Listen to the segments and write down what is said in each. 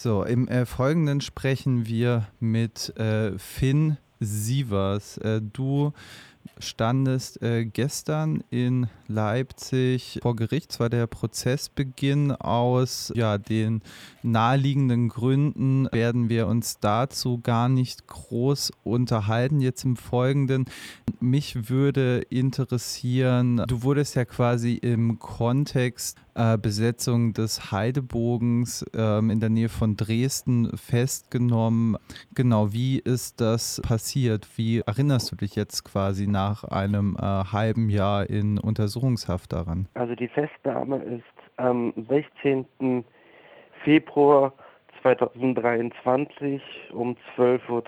So, im äh, Folgenden sprechen wir mit äh, Finn Sievers. Äh, du standest äh, gestern in Leipzig vor Gericht. Es war der Prozessbeginn. Aus ja, den naheliegenden Gründen werden wir uns dazu gar nicht groß unterhalten jetzt im Folgenden. Mich würde interessieren, du wurdest ja quasi im Kontext äh, Besetzung des Heidebogens ähm, in der Nähe von Dresden festgenommen. Genau, wie ist das passiert? Wie erinnerst du dich jetzt quasi nach einem äh, halben Jahr in Untersuchungshaft daran? Also die Festnahme ist am 16. Februar 2023 um 12.30 Uhr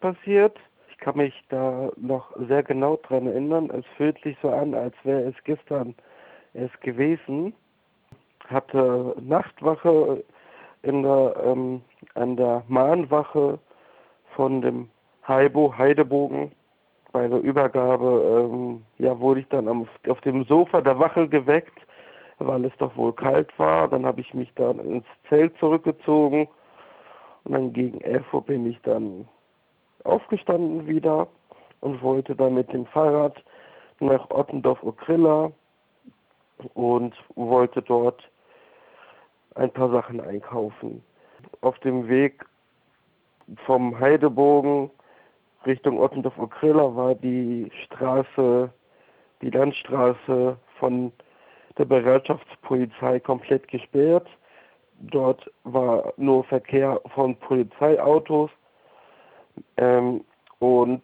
passiert. Ich kann mich da noch sehr genau dran erinnern. Es fühlt sich so an, als wäre es gestern erst gewesen hatte Nachtwache in der, ähm, an der Mahnwache von dem Heibo Heidebogen. Bei der Übergabe ähm, ja, wurde ich dann am, auf dem Sofa der Wache geweckt, weil es doch wohl kalt war. Dann habe ich mich dann ins Zelt zurückgezogen und dann gegen 11 Uhr bin ich dann aufgestanden wieder und wollte dann mit dem Fahrrad nach Ottendorf-Okrilla und wollte dort ein paar Sachen einkaufen. Auf dem Weg vom Heidebogen Richtung Ottendorf-Okrilla war die Straße, die Landstraße von der Bereitschaftspolizei komplett gesperrt. Dort war nur Verkehr von Polizeiautos ähm, und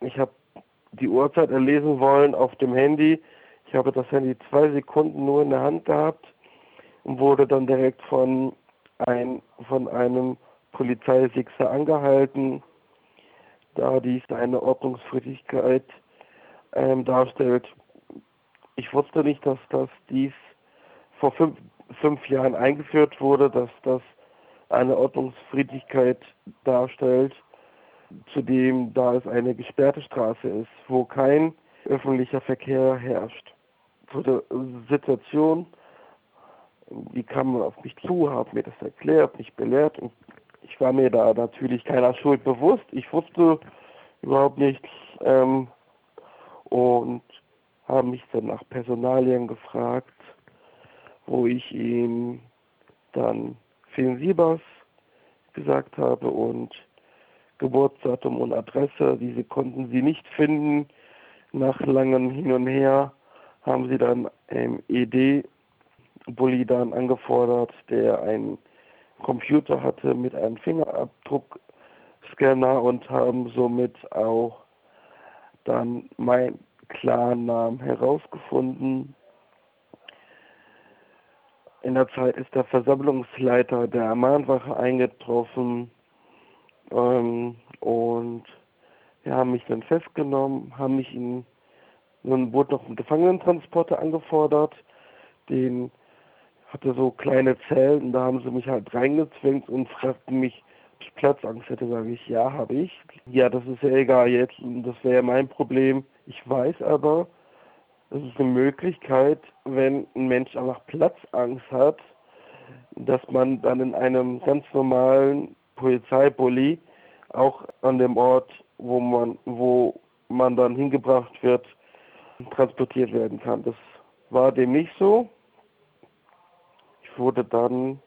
ich habe die Uhrzeit erlesen wollen auf dem Handy. Ich habe das Handy zwei Sekunden nur in der Hand gehabt und wurde dann direkt von, ein, von einem Polizeisixer angehalten, da dies eine Ordnungswidrigkeit ähm, darstellt. Ich wusste nicht, dass das dies vor fünf, fünf Jahren eingeführt wurde, dass das eine Ordnungsfriedlichkeit darstellt, zudem da es eine gesperrte Straße ist, wo kein öffentlicher Verkehr herrscht. Der Situation die kamen auf mich zu, haben mir das erklärt, mich belehrt und ich war mir da natürlich keiner Schuld bewusst. Ich wusste überhaupt nichts ähm, und haben mich dann nach Personalien gefragt, wo ich ihm dann Finn Siebers gesagt habe und Geburtsdatum und Adresse. Diese konnten sie nicht finden. Nach langem Hin und Her haben sie dann ähm, ED Bulli dann angefordert, der einen Computer hatte mit einem Fingerabdruckscanner und haben somit auch dann mein Klarnamen herausgefunden. In der Zeit ist der Versammlungsleiter der Mahnwache eingetroffen ähm, und wir haben mich dann festgenommen, haben mich in, nun wurde noch ein Gefangenentransporter angefordert, den hatte so kleine Zellen, da haben sie mich halt reingezwängt und fragten mich, ob ich Platzangst hätte, sage ich, ja, habe ich. Ja, das ist ja egal jetzt, das wäre ja mein Problem. Ich weiß aber, es ist eine Möglichkeit, wenn ein Mensch einfach Platzangst hat, dass man dann in einem ganz normalen Polizeibully auch an dem Ort, wo man, wo man dann hingebracht wird, transportiert werden kann. Das war dem nicht so wurde dann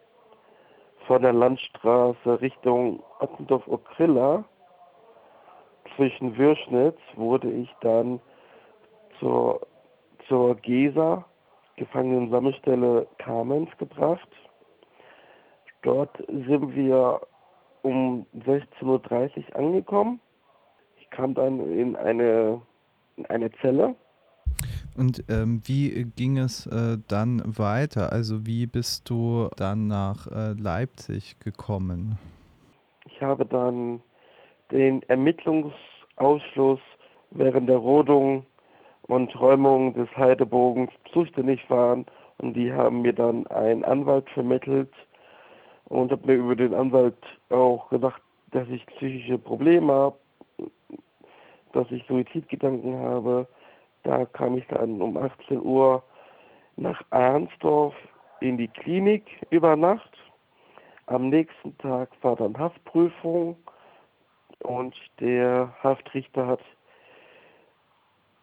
von der Landstraße Richtung Ottendorf-Okrilla zwischen Würschnitz wurde ich dann zur, zur GESA, Gefangenensammelstelle Kamenz, gebracht. Dort sind wir um 16.30 Uhr angekommen. Ich kam dann in eine, in eine Zelle und ähm, wie ging es äh, dann weiter? Also wie bist du dann nach äh, Leipzig gekommen? Ich habe dann den Ermittlungsausschuss während der Rodung und Räumung des Heidebogens zuständig waren und die haben mir dann einen Anwalt vermittelt und habe mir über den Anwalt auch gesagt, dass ich psychische Probleme habe, dass ich Suizidgedanken habe da kam ich dann um 18 Uhr nach Arnsdorf in die Klinik über Nacht, Am nächsten Tag war dann Haftprüfung und der Haftrichter hat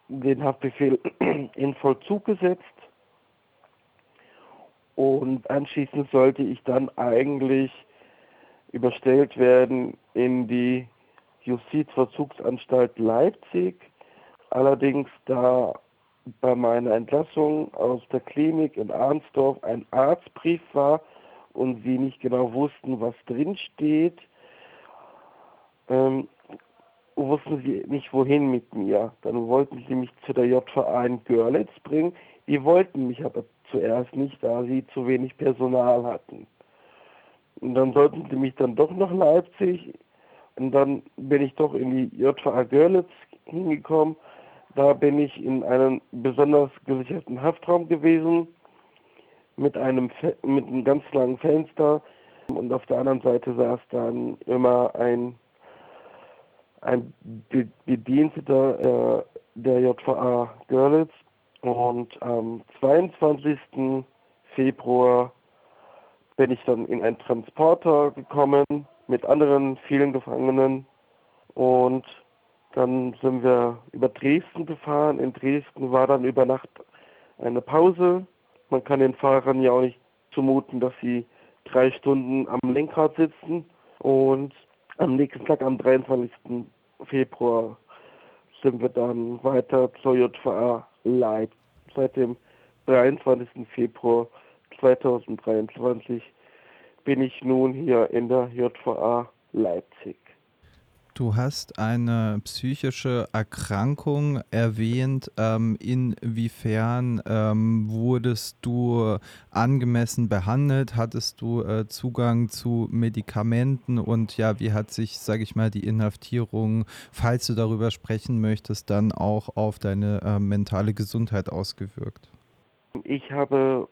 den Haftbefehl in Vollzug gesetzt und anschließend sollte ich dann eigentlich überstellt werden in die Justizvollzugsanstalt Leipzig. Allerdings da bei meiner Entlassung aus der Klinik in Arnsdorf ein Arztbrief war und sie nicht genau wussten, was drin steht, ähm, wussten sie nicht wohin mit mir. Dann wollten sie mich zu der JVA in Görlitz bringen. Die wollten mich aber zuerst nicht, da sie zu wenig Personal hatten. Und dann sollten sie mich dann doch nach Leipzig und dann bin ich doch in die JVA Görlitz hingekommen. Da bin ich in einem besonders gesicherten Haftraum gewesen mit einem mit einem ganz langen Fenster und auf der anderen Seite saß dann immer ein ein Bediensteter äh, der JVA Görlitz und am 22. Februar bin ich dann in einen Transporter gekommen mit anderen vielen Gefangenen und dann sind wir über Dresden gefahren. In Dresden war dann über Nacht eine Pause. Man kann den Fahrern ja auch nicht zumuten, dass sie drei Stunden am Lenkrad sitzen. Und am nächsten Tag, am 23. Februar, sind wir dann weiter zur JVA Leib. Seit dem 23. Februar 2023 bin ich nun hier in der JVA Leipzig. Du hast eine psychische Erkrankung erwähnt. Ähm, inwiefern ähm, wurdest du angemessen behandelt? Hattest du äh, Zugang zu Medikamenten? Und ja, wie hat sich, sage ich mal, die Inhaftierung, falls du darüber sprechen möchtest, dann auch auf deine äh, mentale Gesundheit ausgewirkt? Ich habe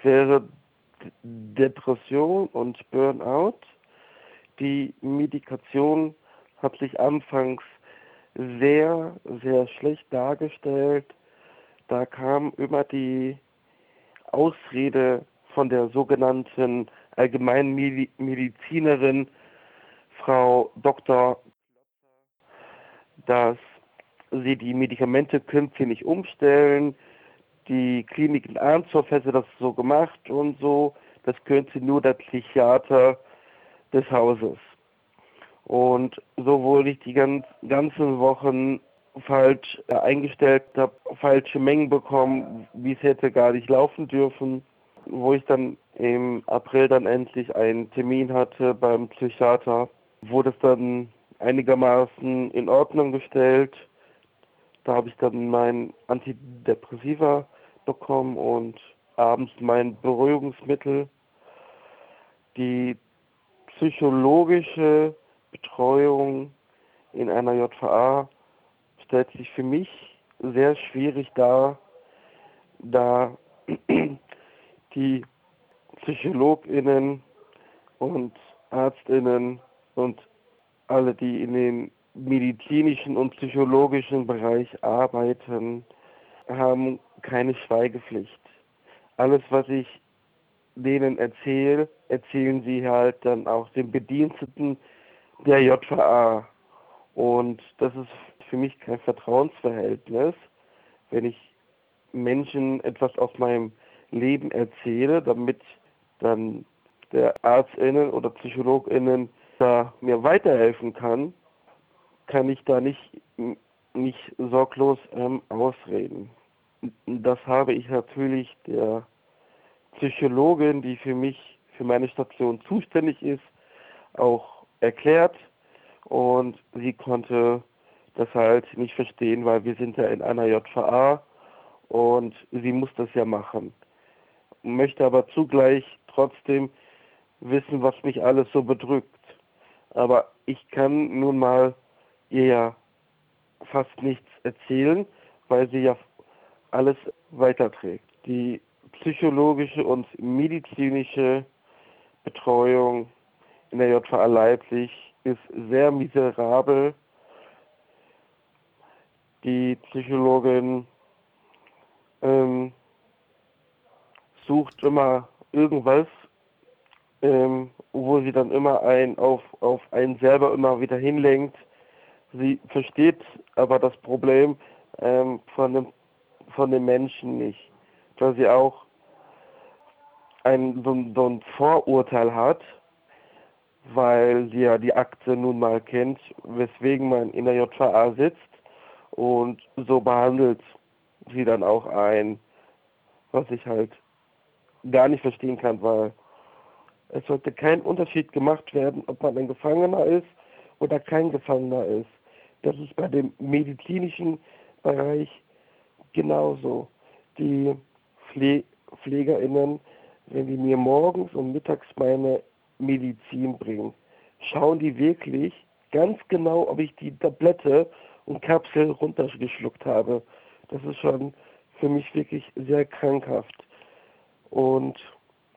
schwere Depression und Burnout. Die Medikation hat sich anfangs sehr, sehr schlecht dargestellt. Da kam immer die Ausrede von der sogenannten Allgemeinmedizinerin Frau Dr. dass sie die Medikamente sie nicht umstellen. Die Klinik in Arnsdorf hätte das so gemacht und so. Das könnte nur der Psychiater des Hauses. Und so wurde ich die ganz, ganzen Wochen falsch äh, eingestellt, habe falsche Mengen bekommen, wie es hätte gar nicht laufen dürfen. Wo ich dann im April dann endlich einen Termin hatte beim Psychiater, wurde es dann einigermaßen in Ordnung gestellt. Da habe ich dann mein Antidepressiva bekommen und abends mein Beruhigungsmittel. Die psychologische Betreuung in einer JVA stellt sich für mich sehr schwierig dar, da die PsychologInnen und ArztInnen und alle, die in den medizinischen und psychologischen Bereich arbeiten, haben keine Schweigepflicht. Alles, was ich denen erzähle, erzählen sie halt dann auch den Bediensteten der JVA. Und das ist für mich kein Vertrauensverhältnis, wenn ich Menschen etwas aus meinem Leben erzähle, damit dann der ArztInnen oder PsychologInnen da mir weiterhelfen kann, kann ich da nicht, nicht sorglos ähm, ausreden. Das habe ich natürlich der Psychologin, die für mich, für meine Station zuständig ist, auch erklärt und sie konnte das halt nicht verstehen, weil wir sind ja in einer JVA und sie muss das ja machen. Möchte aber zugleich trotzdem wissen, was mich alles so bedrückt. Aber ich kann nun mal ihr ja fast nichts erzählen, weil sie ja alles weiterträgt. Die psychologische und medizinische Betreuung in der JVA Leipzig ist sehr miserabel. Die Psychologin ähm, sucht immer irgendwas, ähm, wo sie dann immer ein auf, auf einen selber immer wieder hinlenkt. Sie versteht aber das Problem ähm, von, dem, von den Menschen nicht, weil sie auch ein, so, so ein Vorurteil hat, weil sie ja die Akte nun mal kennt, weswegen man in der JVA sitzt und so behandelt sie dann auch ein, was ich halt gar nicht verstehen kann, weil es sollte kein Unterschied gemacht werden, ob man ein Gefangener ist oder kein Gefangener ist. Das ist bei dem medizinischen Bereich genauso. Die Pfle PflegerInnen, wenn die mir morgens und mittags meine Medizin bringen, schauen die wirklich ganz genau, ob ich die Tablette und Kapsel runtergeschluckt habe. Das ist schon für mich wirklich sehr krankhaft. Und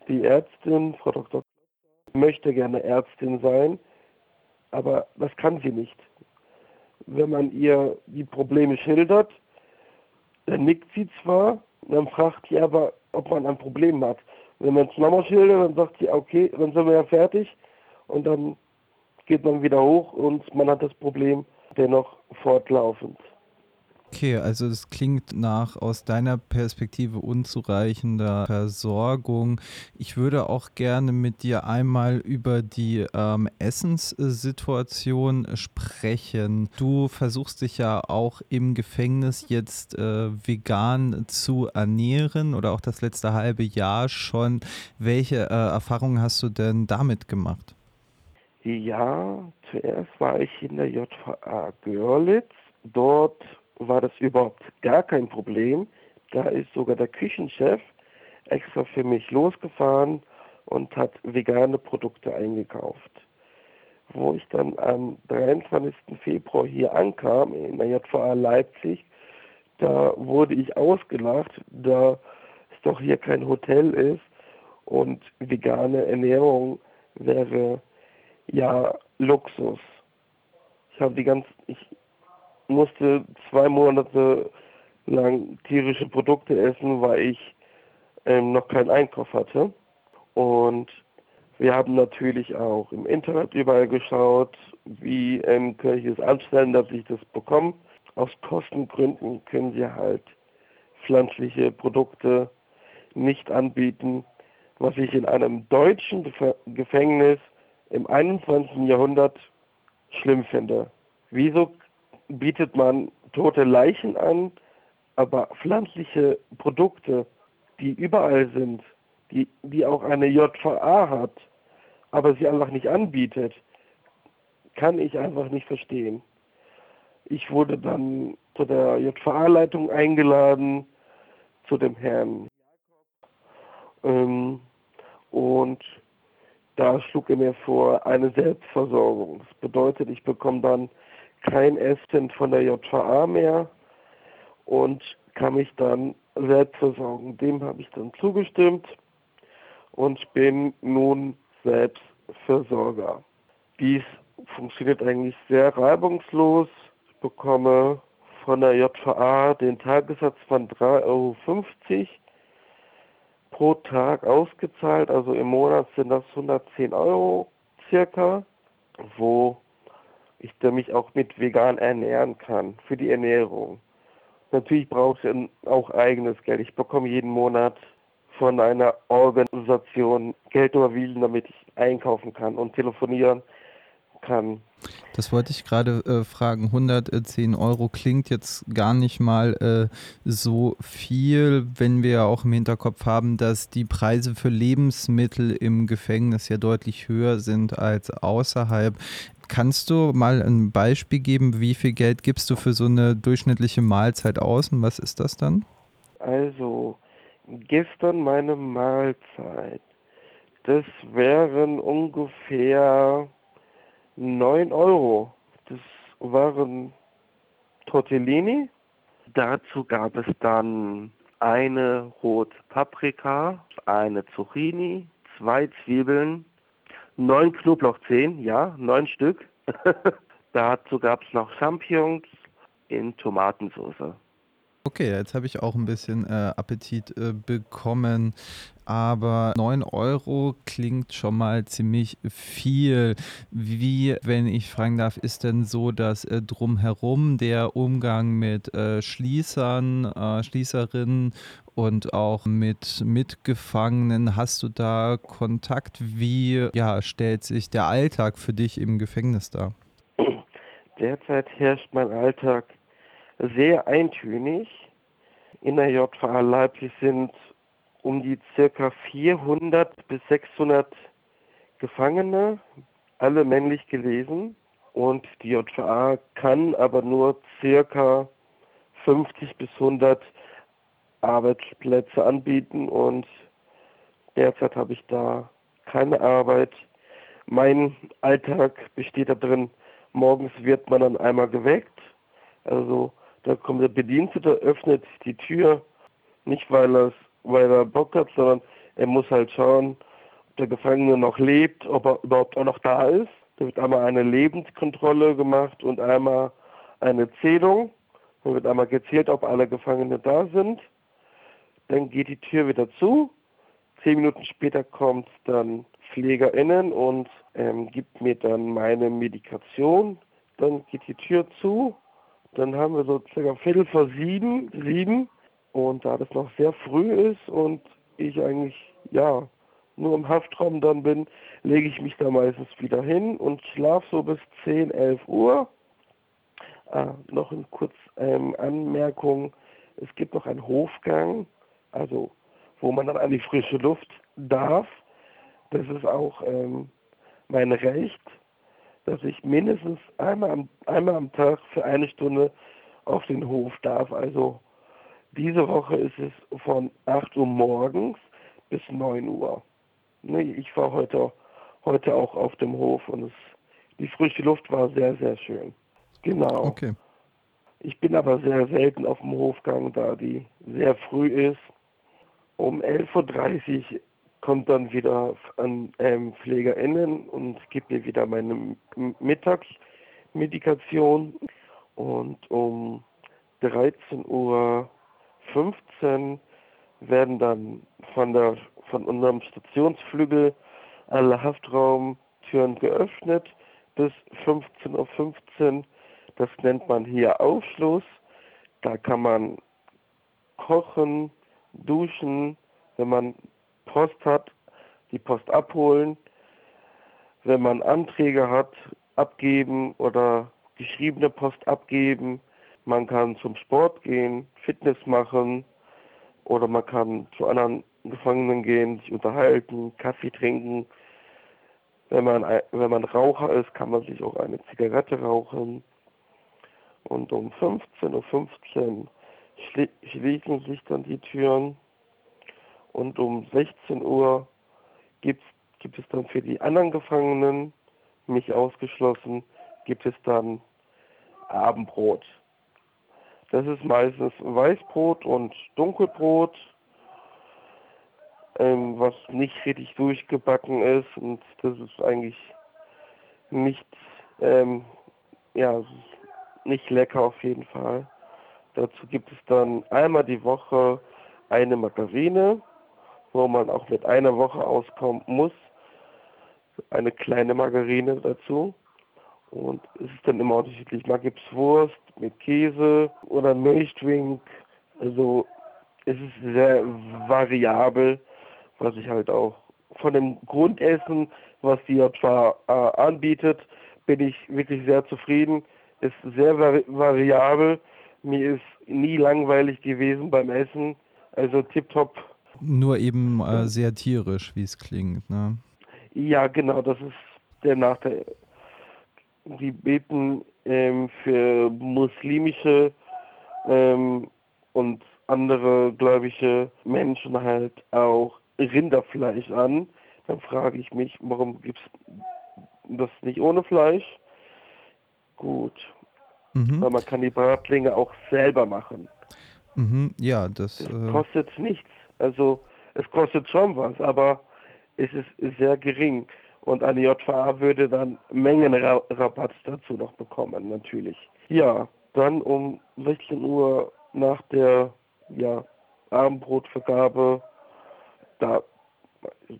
die Ärztin, Frau Dr. möchte gerne Ärztin sein, aber das kann sie nicht. Wenn man ihr die Probleme schildert, dann nickt sie zwar, dann fragt sie aber, ob man ein Problem hat. Wenn man es nochmal schildert, dann sagt sie, okay, dann sind wir ja fertig und dann geht man wieder hoch und man hat das Problem dennoch fortlaufend. Okay, also es klingt nach aus deiner Perspektive unzureichender Versorgung. Ich würde auch gerne mit dir einmal über die ähm, Essenssituation sprechen. Du versuchst dich ja auch im Gefängnis jetzt äh, vegan zu ernähren oder auch das letzte halbe Jahr schon. Welche äh, Erfahrungen hast du denn damit gemacht? Ja, zuerst war ich in der JVA Görlitz. Dort war das überhaupt gar kein Problem. Da ist sogar der Küchenchef extra für mich losgefahren und hat vegane Produkte eingekauft. Wo ich dann am 23. Februar hier ankam, in der JVA Leipzig, da wurde ich ausgelacht, da es doch hier kein Hotel ist und vegane Ernährung wäre ja Luxus. Ich habe die ganz, ich, musste zwei Monate lang tierische Produkte essen, weil ich ähm, noch keinen Einkauf hatte. Und wir haben natürlich auch im Internet überall geschaut, wie ähm, kann ich es anstellen, dass ich das bekomme. Aus Kostengründen können sie halt pflanzliche Produkte nicht anbieten, was ich in einem deutschen Gefängnis im 21. Jahrhundert schlimm finde. Wieso bietet man tote Leichen an, aber pflanzliche Produkte, die überall sind, die, die auch eine JVA hat, aber sie einfach nicht anbietet, kann ich einfach nicht verstehen. Ich wurde dann zu der JVA-Leitung eingeladen, zu dem Herrn. Ähm, und da schlug er mir vor, eine Selbstversorgung. Das bedeutet, ich bekomme dann kein Essen von der JVA mehr und kann mich dann selbst versorgen. Dem habe ich dann zugestimmt und bin nun Selbstversorger. Dies funktioniert eigentlich sehr reibungslos. Ich bekomme von der JVA den Tagessatz von 3,50 Euro pro Tag ausgezahlt. Also im Monat sind das 110 Euro circa, wo ich der mich auch mit vegan ernähren kann, für die Ernährung. Natürlich brauche ich auch eigenes Geld. Ich bekomme jeden Monat von einer Organisation Geld überwiesen, damit ich einkaufen kann und telefonieren kann. Das wollte ich gerade äh, fragen. 110 Euro klingt jetzt gar nicht mal äh, so viel, wenn wir ja auch im Hinterkopf haben, dass die Preise für Lebensmittel im Gefängnis ja deutlich höher sind als außerhalb. Kannst du mal ein Beispiel geben, wie viel Geld gibst du für so eine durchschnittliche Mahlzeit aus und was ist das dann? Also, gestern meine Mahlzeit. Das wären ungefähr 9 Euro. Das waren Tortellini. Dazu gab es dann eine rote Paprika, eine Zucchini, zwei Zwiebeln, neun Knoblauchzehen, ja, neun Stück. Dazu gab es noch Champignons in Tomatensauce. Okay, jetzt habe ich auch ein bisschen äh, Appetit äh, bekommen. Aber 9 Euro klingt schon mal ziemlich viel. Wie, wenn ich fragen darf, ist denn so, dass äh, drumherum der Umgang mit äh, Schließern, äh, Schließerinnen und auch mit Mitgefangenen, hast du da Kontakt? Wie ja, stellt sich der Alltag für dich im Gefängnis dar? Derzeit herrscht mein Alltag sehr eintönig. In der JVA Leipzig sind um die circa 400 bis 600 Gefangene, alle männlich gelesen. Und die JVA kann aber nur circa 50 bis 100 Arbeitsplätze anbieten und derzeit habe ich da keine Arbeit. Mein Alltag besteht darin, morgens wird man dann einmal geweckt, also da kommt der Bedienstete, öffnet die Tür, nicht weil, er, weil er Bock hat, sondern er muss halt schauen, ob der Gefangene noch lebt, ob er überhaupt auch noch da ist. Da wird einmal eine Lebenskontrolle gemacht und einmal eine Zählung. Da wird einmal gezählt, ob alle Gefangene da sind. Dann geht die Tür wieder zu. Zehn Minuten später kommt dann PflegerInnen und ähm, gibt mir dann meine Medikation. Dann geht die Tür zu dann haben wir so circa Viertel vor sieben, sieben. Und da das noch sehr früh ist und ich eigentlich, ja, nur im Haftraum dann bin, lege ich mich da meistens wieder hin und schlafe so bis 10, 11 Uhr. Ah, noch eine kurze ähm, Anmerkung. Es gibt noch einen Hofgang, also wo man dann an die frische Luft darf. Das ist auch ähm, mein Recht dass ich mindestens einmal am, einmal am Tag für eine Stunde auf den Hof darf. Also diese Woche ist es von 8 Uhr morgens bis 9 Uhr. Ich war heute, heute auch auf dem Hof und es, die frische Luft war sehr, sehr schön. Genau. Okay. Ich bin aber sehr selten auf dem Hofgang, da die sehr früh ist. Um 11.30 Uhr kommt dann wieder an ähm, PflegerInnen und gibt mir wieder meine Mittagsmedikation. Und um 13.15 Uhr werden dann von, der, von unserem Stationsflügel alle Haftraumtüren geöffnet bis 15.15 Uhr. Das nennt man hier Aufschluss. Da kann man kochen, duschen, wenn man Post hat, die Post abholen. Wenn man Anträge hat, abgeben oder geschriebene Post abgeben. Man kann zum Sport gehen, Fitness machen oder man kann zu anderen Gefangenen gehen, sich unterhalten, Kaffee trinken. Wenn man, wenn man Raucher ist, kann man sich auch eine Zigarette rauchen. Und um 15.15 Uhr schließen sich dann die Türen und um 16 Uhr gibt, gibt es dann für die anderen Gefangenen, mich ausgeschlossen, gibt es dann Abendbrot. Das ist meistens Weißbrot und Dunkelbrot, ähm, was nicht richtig durchgebacken ist und das ist eigentlich nicht, ähm, ja, nicht lecker auf jeden Fall. Dazu gibt es dann einmal die Woche eine Margarine, wo man auch mit einer Woche auskommen muss. Eine kleine Margarine dazu. Und es ist dann immer unterschiedlich. Mal gibt es Wurst mit Käse oder Milchdrink. Also es ist sehr variabel, was ich halt auch von dem Grundessen, was die JVA äh, anbietet, bin ich wirklich sehr zufrieden. Ist sehr vari variabel. Mir ist nie langweilig gewesen beim Essen. Also tipptopp nur eben äh, sehr tierisch, wie es klingt, ne? Ja, genau, das ist der Nachteil. Die beten ähm, für muslimische ähm, und andere gläubige Menschen halt auch Rinderfleisch an. Dann frage ich mich, warum gibt es das nicht ohne Fleisch? Gut. Mhm. Weil man kann die Bratlinge auch selber machen. Mhm, ja, das, das äh... kostet nichts. Also es kostet schon was, aber es ist sehr gering. Und eine JVA würde dann Mengenrabatt dazu noch bekommen, natürlich. Ja, dann um 16.15 Uhr nach der ja, Abendbrotvergabe, da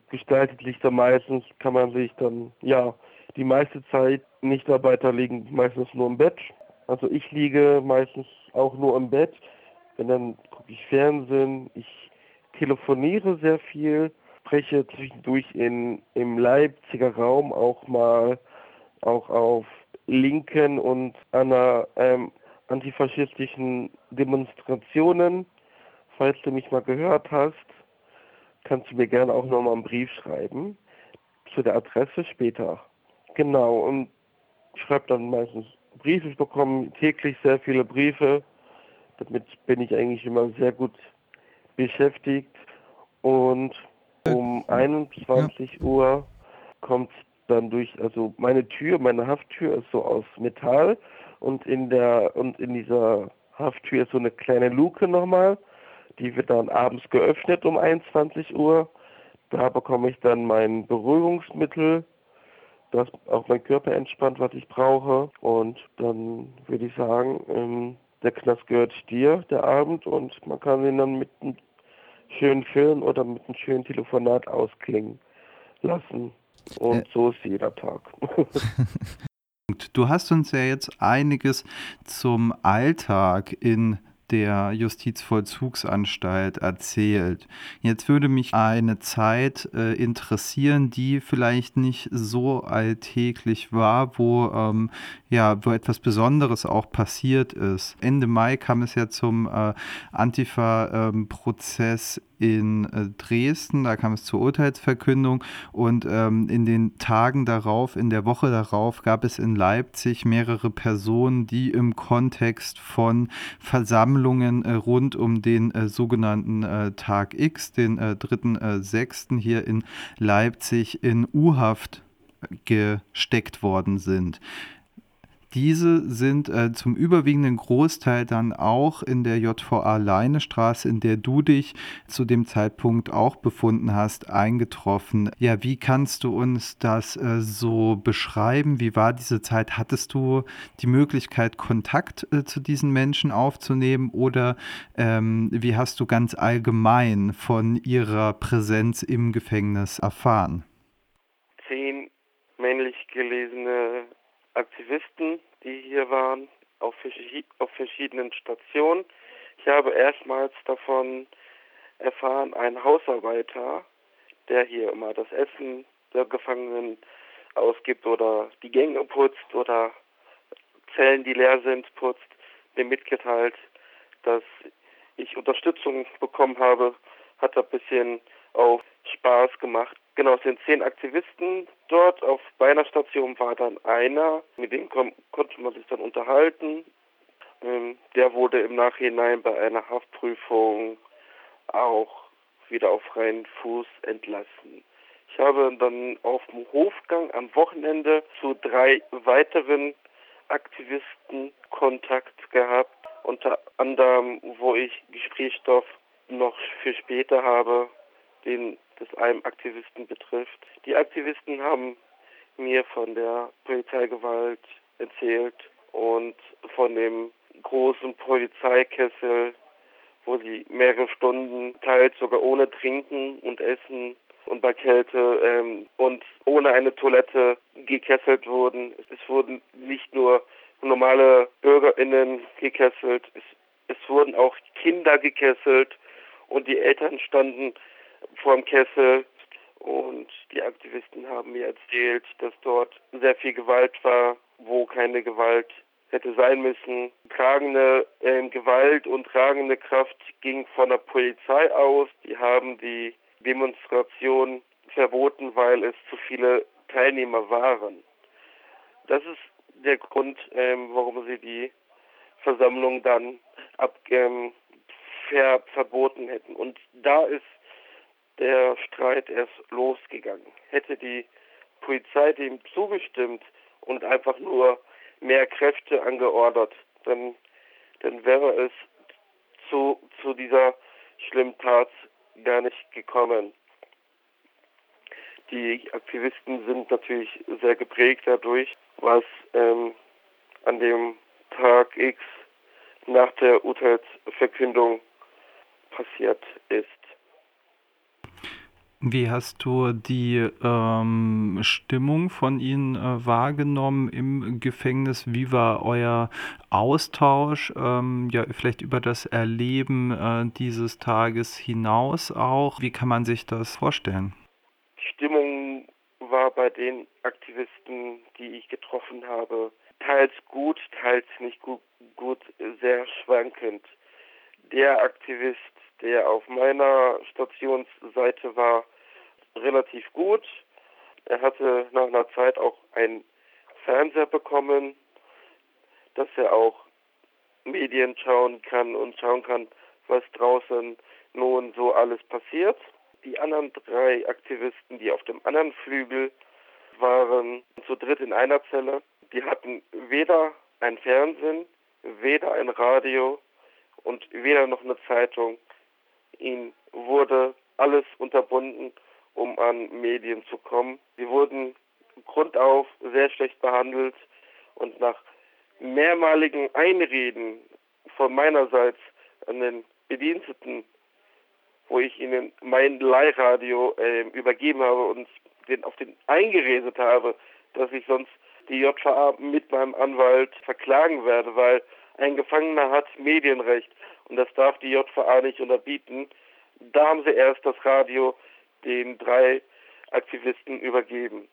gestaltet sich dann meistens, kann man sich dann, ja, die meiste Zeit, Nichtarbeiter liegen meistens nur im Bett. Also ich liege meistens auch nur im Bett. Wenn dann gucke ich Fernsehen, ich telefoniere sehr viel, spreche zwischendurch in, im Leipziger Raum auch mal auch auf linken und einer ähm, antifaschistischen Demonstrationen. Falls du mich mal gehört hast, kannst du mir gerne auch nochmal einen Brief schreiben zu der Adresse später. Genau, und ich schreibe dann meistens Briefe. Ich bekomme täglich sehr viele Briefe. Damit bin ich eigentlich immer sehr gut beschäftigt. Und um 21 Uhr kommt dann durch, also meine Tür, meine Hafttür ist so aus Metall und in der und in dieser Hafttür ist so eine kleine Luke nochmal. Die wird dann abends geöffnet um 21 Uhr. Da bekomme ich dann mein Beruhigungsmittel, das auch mein Körper entspannt, was ich brauche. Und dann würde ich sagen, ähm, der Knast gehört dir, der Abend, und man kann ihn dann mit einem schönen Film oder mit einem schönen Telefonat ausklingen lassen. Und äh. so ist jeder Tag. Du hast uns ja jetzt einiges zum Alltag in der Justizvollzugsanstalt erzählt. Jetzt würde mich eine Zeit äh, interessieren, die vielleicht nicht so alltäglich war, wo ähm, ja, wo etwas Besonderes auch passiert ist. Ende Mai kam es ja zum äh, Antifa-Prozess ähm, in äh, Dresden, da kam es zur Urteilsverkündung und ähm, in den Tagen darauf, in der Woche darauf gab es in Leipzig mehrere Personen, die im Kontext von Versammlungen äh, rund um den äh, sogenannten äh, Tag X, den äh, 3.6. Äh, hier in Leipzig in U-Haft gesteckt worden sind. Diese sind äh, zum überwiegenden Großteil dann auch in der JVA Leinestraße, in der du dich zu dem Zeitpunkt auch befunden hast, eingetroffen. Ja, wie kannst du uns das äh, so beschreiben? Wie war diese Zeit? Hattest du die Möglichkeit, Kontakt äh, zu diesen Menschen aufzunehmen oder ähm, wie hast du ganz allgemein von ihrer Präsenz im Gefängnis erfahren? Zehn männlich gelesene Aktivisten, die hier waren, auf, auf verschiedenen Stationen. Ich habe erstmals davon erfahren, ein Hausarbeiter, der hier immer das Essen der Gefangenen ausgibt oder die Gänge putzt oder Zellen, die leer sind, putzt, mir mitgeteilt, dass ich Unterstützung bekommen habe, hat ein bisschen auch Spaß gemacht. Genau, es sind zehn Aktivisten dort. Auf meiner Station war dann einer, mit dem konnte man sich dann unterhalten. Ähm, der wurde im Nachhinein bei einer Haftprüfung auch wieder auf freien Fuß entlassen. Ich habe dann auf dem Hofgang am Wochenende zu drei weiteren Aktivisten Kontakt gehabt, unter anderem, wo ich Gesprächsstoff noch für später habe, den das einem Aktivisten betrifft. Die Aktivisten haben mir von der Polizeigewalt erzählt und von dem großen Polizeikessel, wo sie mehrere Stunden, teils sogar ohne Trinken und Essen und bei Kälte ähm, und ohne eine Toilette gekesselt wurden. Es wurden nicht nur normale BürgerInnen gekesselt, es, es wurden auch Kinder gekesselt und die Eltern standen vorm Kessel und die Aktivisten haben mir erzählt, dass dort sehr viel Gewalt war, wo keine Gewalt hätte sein müssen. Tragende äh, Gewalt und tragende Kraft ging von der Polizei aus. Die haben die Demonstration verboten, weil es zu viele Teilnehmer waren. Das ist der Grund, ähm, warum sie die Versammlung dann ab, ähm, ver verboten hätten. Und da ist der Streit erst losgegangen. Hätte die Polizei dem zugestimmt und einfach nur mehr Kräfte angeordert, dann, dann wäre es zu, zu dieser schlimmen Tat gar nicht gekommen. Die Aktivisten sind natürlich sehr geprägt dadurch, was ähm, an dem Tag X nach der Urteilsverkündung passiert ist. Wie hast du die ähm, Stimmung von ihnen äh, wahrgenommen im Gefängnis? Wie war euer Austausch, ähm, ja, vielleicht über das Erleben äh, dieses Tages hinaus auch? Wie kann man sich das vorstellen? Die Stimmung war bei den Aktivisten, die ich getroffen habe, teils gut, teils nicht gut, gut sehr schwankend. Der Aktivist, der auf meiner Stationsseite war, relativ gut. Er hatte nach einer Zeit auch einen Fernseher bekommen, dass er auch Medien schauen kann und schauen kann, was draußen nun so alles passiert. Die anderen drei Aktivisten, die auf dem anderen Flügel waren, zu dritt in einer Zelle, die hatten weder ein Fernsehen, weder ein Radio und weder noch eine Zeitung. Ihnen wurde alles unterbunden um an Medien zu kommen. Sie wurden grundauf sehr schlecht behandelt und nach mehrmaligen Einreden von meinerseits an den Bediensteten, wo ich ihnen mein Leihradio äh, übergeben habe und den, auf den eingeredet habe, dass ich sonst die JVA mit meinem Anwalt verklagen werde, weil ein Gefangener hat Medienrecht und das darf die JVA nicht unterbieten. Da haben sie erst das Radio den drei Aktivisten übergeben.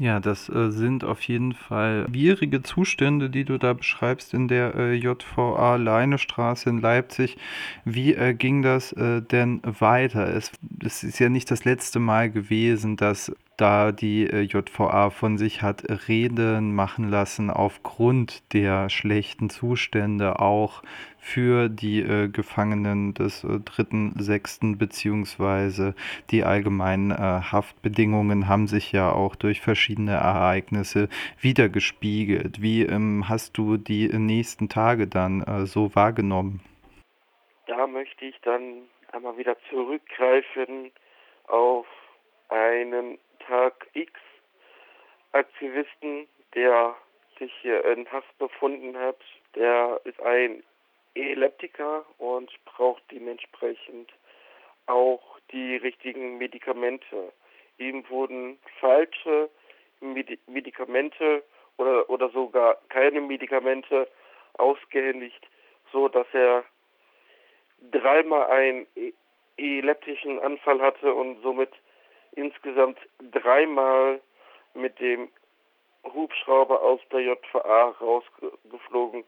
Ja, das äh, sind auf jeden Fall schwierige Zustände, die du da beschreibst in der äh, JVA Leinestraße in Leipzig. Wie äh, ging das äh, denn weiter? Es, es, ist ja nicht das letzte Mal gewesen, dass da die äh, JVA von sich hat reden machen lassen aufgrund der schlechten Zustände auch für die äh, Gefangenen des äh, dritten, sechsten beziehungsweise die allgemeinen äh, Haftbedingungen haben sich ja auch durch verschiedene Ereignisse wiedergespiegelt. Wie ähm, hast du die nächsten Tage dann äh, so wahrgenommen? Da möchte ich dann einmal wieder zurückgreifen auf einen Tag X Aktivisten, der sich hier in Haft befunden hat. Der ist ein Epileptiker und braucht dementsprechend auch die richtigen Medikamente. Ihm wurden falsche Medi Medikamente oder, oder sogar keine Medikamente ausgehändigt, so dass er dreimal einen e epileptischen Anfall hatte und somit insgesamt dreimal mit dem Hubschrauber aus der JVA rausgeflogen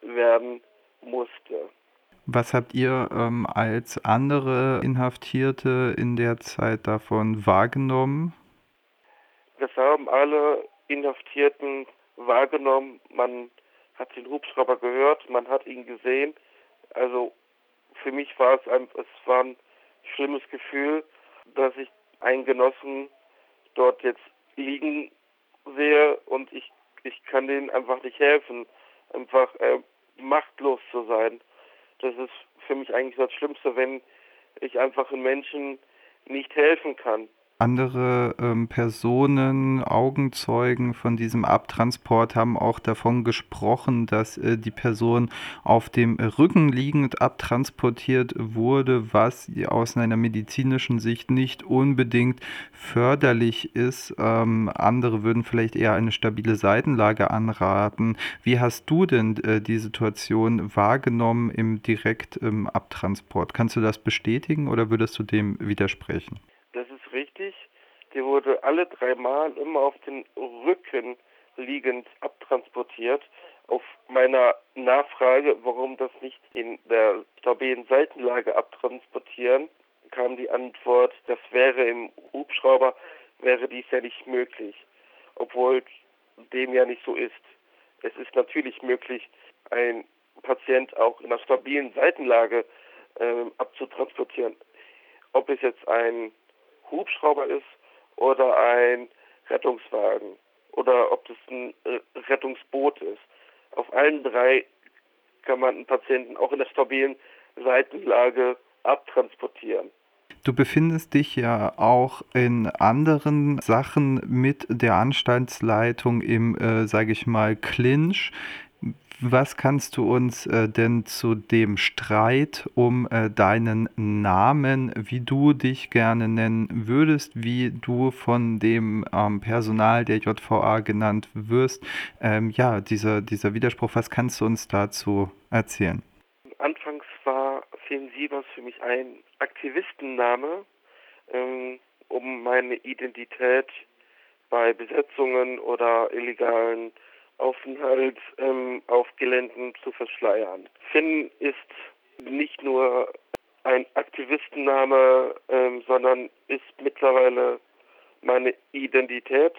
werden musste. Was habt ihr ähm, als andere Inhaftierte in der Zeit davon wahrgenommen? Das haben alle Inhaftierten wahrgenommen. Man hat den Hubschrauber gehört, man hat ihn gesehen. Also für mich war es ein, es war ein schlimmes Gefühl, dass ich einen Genossen dort jetzt liegen sehe und ich, ich kann denen einfach nicht helfen, einfach äh, machtlos zu sein. Das ist für mich eigentlich das Schlimmste, wenn ich einfach einen Menschen nicht helfen kann andere ähm, Personen, Augenzeugen von diesem Abtransport haben auch davon gesprochen, dass äh, die Person auf dem Rücken liegend abtransportiert wurde, was aus einer medizinischen Sicht nicht unbedingt förderlich ist. Ähm, andere würden vielleicht eher eine stabile Seitenlage anraten. Wie hast du denn äh, die Situation wahrgenommen im Direktabtransport? Ähm, Kannst du das bestätigen oder würdest du dem widersprechen? Die wurde alle drei Mal immer auf den Rücken liegend abtransportiert. Auf meiner Nachfrage, warum das nicht in der stabilen Seitenlage abtransportieren, kam die Antwort, das wäre im Hubschrauber, wäre dies ja nicht möglich. Obwohl dem ja nicht so ist. Es ist natürlich möglich, ein Patient auch in einer stabilen Seitenlage äh, abzutransportieren. Ob es jetzt ein Hubschrauber ist oder ein Rettungswagen oder ob das ein äh, Rettungsboot ist. Auf allen drei kann man einen Patienten auch in der stabilen Seitenlage abtransportieren. Du befindest dich ja auch in anderen Sachen mit der Anstaltsleitung im, äh, sage ich mal, Clinch. Was kannst du uns äh, denn zu dem Streit um äh, deinen Namen, wie du dich gerne nennen würdest, wie du von dem ähm, Personal der JVA genannt wirst, ähm, ja, dieser, dieser Widerspruch, was kannst du uns dazu erzählen? Anfangs war Finn Sievers für mich ein Aktivistenname, ähm, um meine Identität bei Besetzungen oder illegalen Aufenthalt ähm, auf Geländen zu verschleiern. Finn ist nicht nur ein Aktivistenname, ähm, sondern ist mittlerweile meine Identität.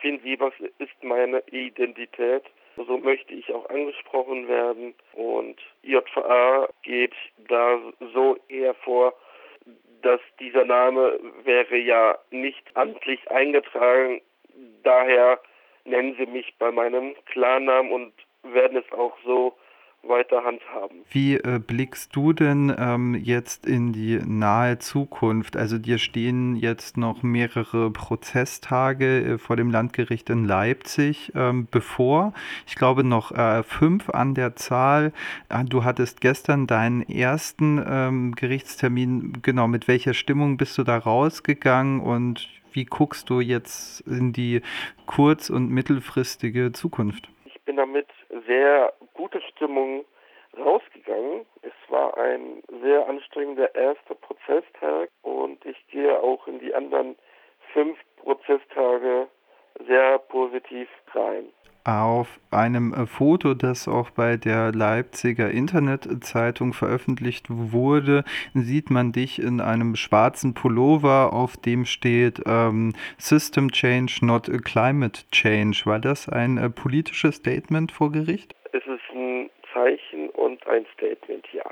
Finn Siebers ist meine Identität. So möchte ich auch angesprochen werden. Und JVA geht da so eher vor, dass dieser Name wäre ja nicht amtlich eingetragen. Daher nennen sie mich bei meinem Klarnamen und werden es auch so weiter handhaben. Wie äh, blickst du denn ähm, jetzt in die nahe Zukunft? Also dir stehen jetzt noch mehrere Prozesstage äh, vor dem Landgericht in Leipzig ähm, bevor. Ich glaube noch äh, fünf an der Zahl. Ah, du hattest gestern deinen ersten ähm, Gerichtstermin. Genau, mit welcher Stimmung bist du da rausgegangen und wie guckst du jetzt in die kurz- und mittelfristige Zukunft? Ich bin damit sehr gute Stimmung rausgegangen. Es war ein sehr anstrengender erster Prozesstag und ich gehe auch in die anderen fünf Prozesstage sehr positiv rein. Auf einem äh, Foto, das auch bei der Leipziger Internetzeitung veröffentlicht wurde, sieht man dich in einem schwarzen Pullover, auf dem steht ähm, System Change, not Climate Change. War das ein äh, politisches Statement vor Gericht? Es ist ein Zeichen und ein Statement, ja.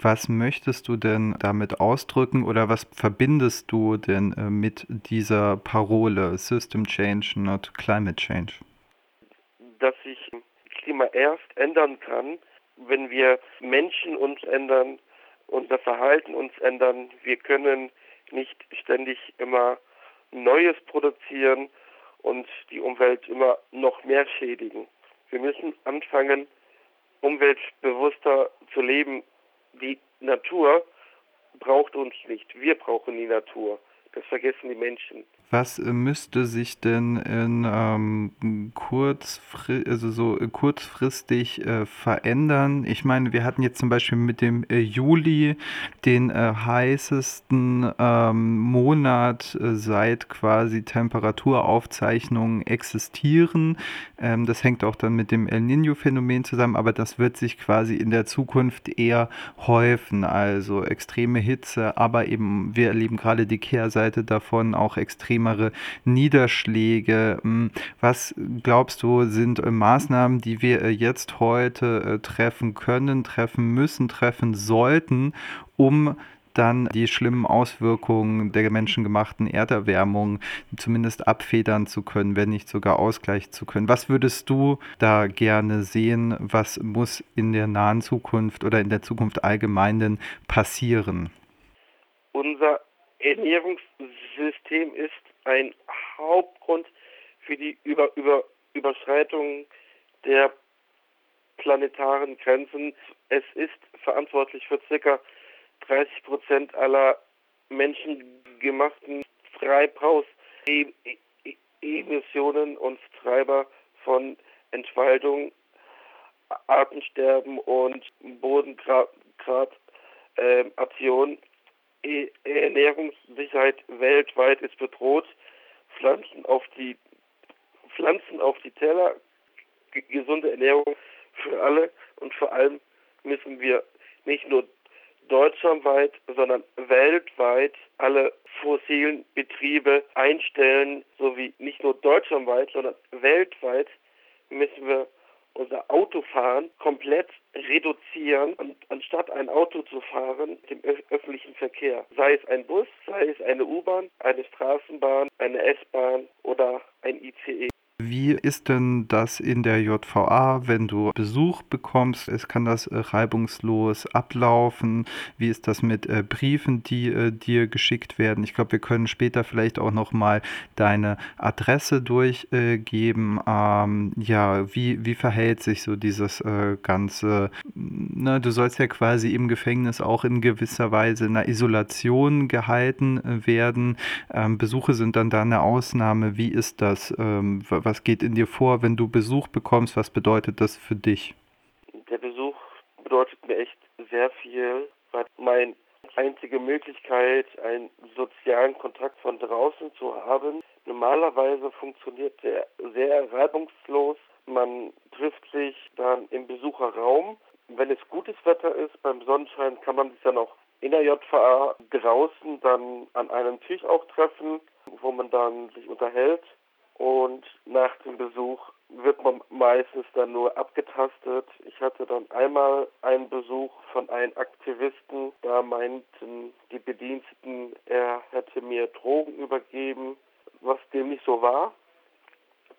Was möchtest du denn damit ausdrücken oder was verbindest du denn äh, mit dieser Parole System Change, not Climate Change? Dass sich Klima erst ändern kann, wenn wir Menschen uns ändern, unser Verhalten uns ändern. Wir können nicht ständig immer Neues produzieren und die Umwelt immer noch mehr schädigen. Wir müssen anfangen, umweltbewusster zu leben. Die Natur braucht uns nicht. Wir brauchen die Natur. Das vergessen die Menschen. Was äh, müsste sich denn in ähm, kurzfri also so äh, kurzfristig äh, verändern? Ich meine, wir hatten jetzt zum Beispiel mit dem äh, Juli den äh, heißesten ähm, Monat äh, seit quasi Temperaturaufzeichnungen existieren. Ähm, das hängt auch dann mit dem El Nino-Phänomen zusammen, aber das wird sich quasi in der Zukunft eher häufen. Also extreme Hitze, aber eben wir erleben gerade die Kehrseite davon, auch extrem extremere Niederschläge. Hm, was glaubst du, sind äh, Maßnahmen, die wir äh, jetzt heute äh, treffen können, treffen müssen, treffen sollten, um dann die schlimmen Auswirkungen der menschengemachten Erderwärmung zumindest abfedern zu können, wenn nicht sogar ausgleichen zu können. Was würdest du da gerne sehen? Was muss in der nahen Zukunft oder in der Zukunft allgemein passieren? Unser Ernährungssystem ist ein Hauptgrund für die Über Über Überschreitung der planetaren Grenzen. Es ist verantwortlich für ca. 30 Prozent aller menschengemachten Treibhausemissionen und Treiber von Entwaldung, Artensterben und Bodengradation E-, Ernährungssicherheit weltweit ist bedroht. Pflanzen auf die Pflanzen auf die Teller, gesunde Ernährung für alle und vor allem müssen wir nicht nur deutschlandweit, sondern weltweit alle fossilen Betriebe einstellen, sowie nicht nur deutschlandweit, sondern weltweit müssen wir unser Autofahren komplett reduzieren, anstatt ein Auto zu fahren, dem öffentlichen Verkehr. Sei es ein Bus, sei es eine U-Bahn, eine Straßenbahn, eine S-Bahn oder ein ICE. Wie ist denn das in der JVA, wenn du Besuch bekommst? Es kann das äh, reibungslos ablaufen. Wie ist das mit äh, Briefen, die äh, dir geschickt werden? Ich glaube, wir können später vielleicht auch noch mal deine Adresse durchgeben. Ähm, ja, wie, wie verhält sich so dieses ganze? Na, du sollst ja quasi im Gefängnis auch in gewisser Weise in einer Isolation gehalten werden. Ähm, Besuche sind dann da eine Ausnahme. Wie ist das? Ähm, was geht in dir vor, wenn du Besuch bekommst? Was bedeutet das für dich? Der Besuch bedeutet mir echt sehr viel, weil meine einzige Möglichkeit, einen sozialen Kontakt von draußen zu haben. Normalerweise funktioniert der sehr reibungslos. Man trifft sich dann im Besucherraum. Wenn es gutes Wetter ist, beim Sonnenschein kann man sich dann auch in der JVA draußen dann an einem Tisch auch treffen, wo man dann sich unterhält und nach dem Besuch wird man meistens dann nur abgetastet. Ich hatte dann einmal einen Besuch von einem Aktivisten, da meinten die Bediensteten, er hätte mir Drogen übergeben, was dem nicht so war.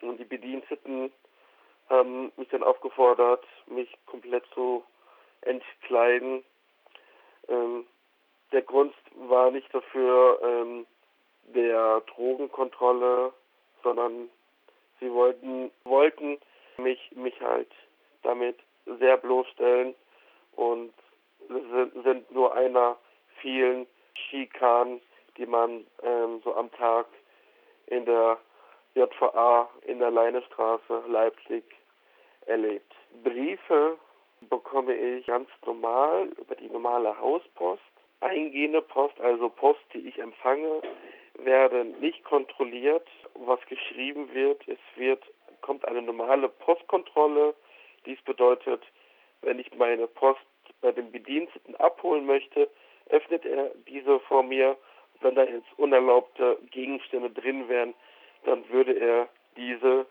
Und die Bediensteten haben mich dann aufgefordert, mich komplett zu entkleiden. Ähm, der Grund war nicht dafür ähm, der Drogenkontrolle sondern sie wollten, wollten mich, mich halt damit sehr bloßstellen und sind, sind nur einer vielen Schikanen, die man ähm, so am Tag in der JVA in der Leinestraße Leipzig erlebt. Briefe bekomme ich ganz normal über die normale Hauspost. Eingehende Post, also Post, die ich empfange, werden nicht kontrolliert, was geschrieben wird. Es wird, kommt eine normale Postkontrolle. Dies bedeutet, wenn ich meine Post bei dem Bediensteten abholen möchte, öffnet er diese vor mir. Wenn da jetzt unerlaubte Gegenstände drin wären, dann würde er diese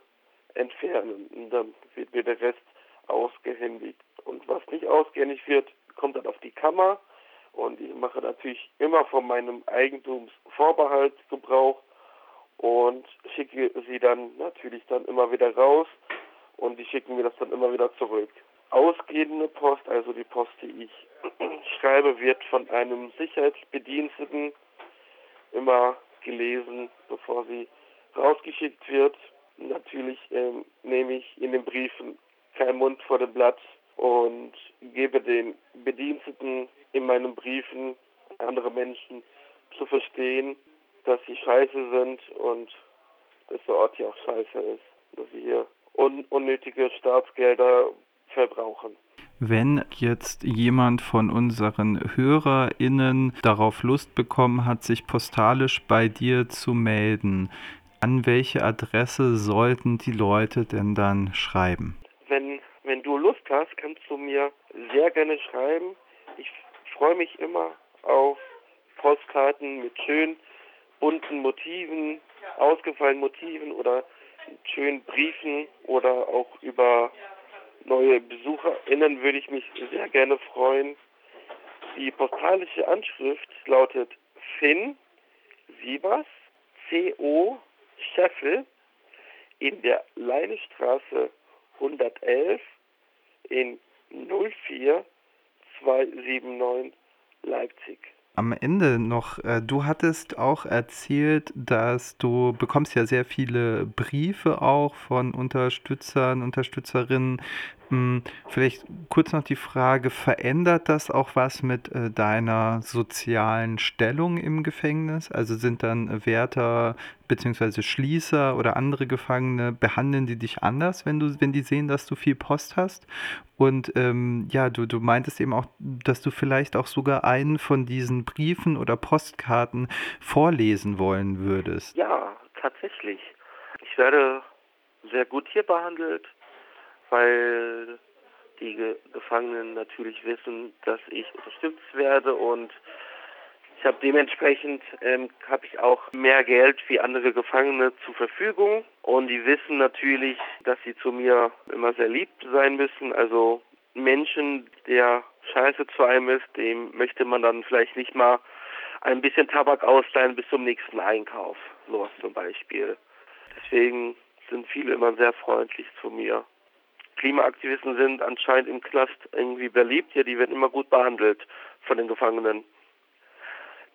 entfernen. Und dann wird mir der Rest ausgehändigt. Und was nicht ausgehändigt wird, kommt dann auf die Kammer und ich mache natürlich immer von meinem Eigentumsvorbehalt Gebrauch und schicke sie dann natürlich dann immer wieder raus und die schicken mir das dann immer wieder zurück. Ausgehende Post, also die Post, die ich schreibe, wird von einem Sicherheitsbediensteten immer gelesen, bevor sie rausgeschickt wird. Natürlich ähm, nehme ich in den Briefen kein Mund vor dem Blatt und gebe den Bediensteten in meinen Briefen andere Menschen zu verstehen, dass sie scheiße sind und dass der Ort hier auch scheiße ist, dass sie hier un unnötige Staatsgelder verbrauchen. Wenn jetzt jemand von unseren HörerInnen darauf Lust bekommen hat, sich postalisch bei dir zu melden, an welche Adresse sollten die Leute denn dann schreiben? Lust hast, kannst du mir sehr gerne schreiben. Ich freue mich immer auf Postkarten mit schönen bunten Motiven, ausgefallenen Motiven oder schönen Briefen oder auch über neue BesucherInnen würde ich mich sehr gerne freuen. Die postalische Anschrift lautet Finn Siebers, C.O. Scheffel in der Leinestraße 111 in 04 279 Leipzig. Am Ende noch, äh, du hattest auch erzählt, dass du bekommst ja sehr viele Briefe auch von Unterstützern, Unterstützerinnen. Hm, vielleicht kurz noch die Frage, verändert das auch was mit äh, deiner sozialen Stellung im Gefängnis? Also sind dann Wärter bzw. Schließer oder andere Gefangene, behandeln die dich anders, wenn du, wenn die sehen, dass du viel Post hast? Und ähm, ja, du, du meintest eben auch, dass du vielleicht auch sogar einen von diesen Briefen oder Postkarten vorlesen wollen würdest. Ja, tatsächlich. Ich werde sehr gut hier behandelt weil die Gefangenen natürlich wissen, dass ich unterstützt werde und ich habe dementsprechend ähm, habe ich auch mehr Geld wie andere Gefangene zur Verfügung und die wissen natürlich, dass sie zu mir immer sehr lieb sein müssen. Also Menschen, der scheiße zu einem ist, dem möchte man dann vielleicht nicht mal ein bisschen Tabak ausleihen bis zum nächsten Einkauf. Sowas zum Beispiel. Deswegen sind viele immer sehr freundlich zu mir. Klimaaktivisten sind anscheinend im Knast irgendwie beliebt. Ja, die werden immer gut behandelt von den Gefangenen.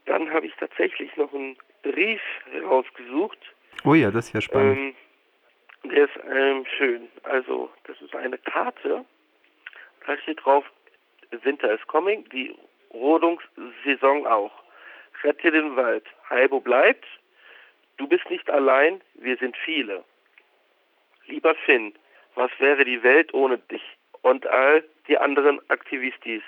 Dann habe ich tatsächlich noch einen Brief rausgesucht. Oh ja, das ist ja spannend. Ähm, der ist ähm, schön. Also, das ist eine Karte. Da steht drauf, Winter is coming, die Rodungssaison auch. Rette den Wald. Heibo bleibt. Du bist nicht allein, wir sind viele. Lieber Finn, was wäre die Welt ohne dich und all die anderen Aktivistis,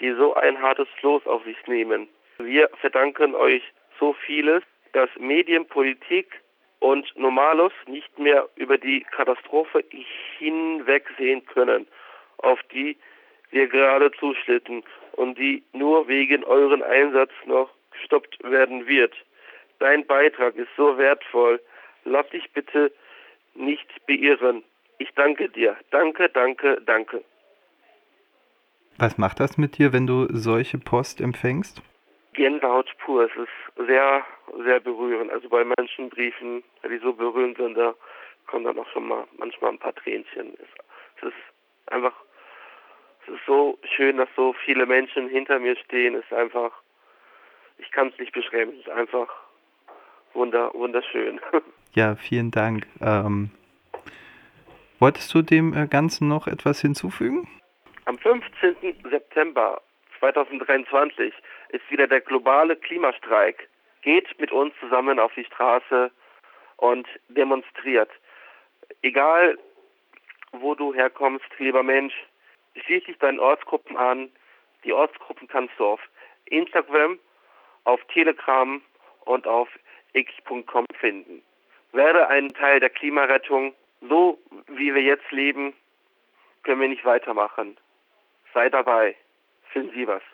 die so ein hartes Los auf sich nehmen? Wir verdanken euch so vieles, dass Medienpolitik und Normalos nicht mehr über die Katastrophe hinwegsehen können, auf die wir gerade zuschlitten und die nur wegen euren Einsatz noch gestoppt werden wird. Dein Beitrag ist so wertvoll. Lass dich bitte nicht beirren. Ich danke dir. Danke, danke, danke. Was macht das mit dir, wenn du solche Post empfängst? Gänsehaut pur. Es ist sehr, sehr berührend. Also bei Menschenbriefen, die so berührend sind, da kommen dann auch schon mal manchmal ein paar Tränchen. Es ist einfach, es ist so schön, dass so viele Menschen hinter mir stehen. Es ist einfach, ich kann es nicht beschreiben. Es ist einfach wunder, wunderschön. Ja, vielen Dank. Ähm, wolltest du dem äh, Ganzen noch etwas hinzufügen? Am 15. September 2023 ist wieder der globale Klimastreik. Geht mit uns zusammen auf die Straße und demonstriert. Egal, wo du herkommst, lieber Mensch, schließ dich deinen Ortsgruppen an. Die Ortsgruppen kannst du auf Instagram, auf Telegram und auf x.com finden. Werde ein Teil der Klimarettung. So wie wir jetzt leben, können wir nicht weitermachen. Sei dabei. Finden Sie was.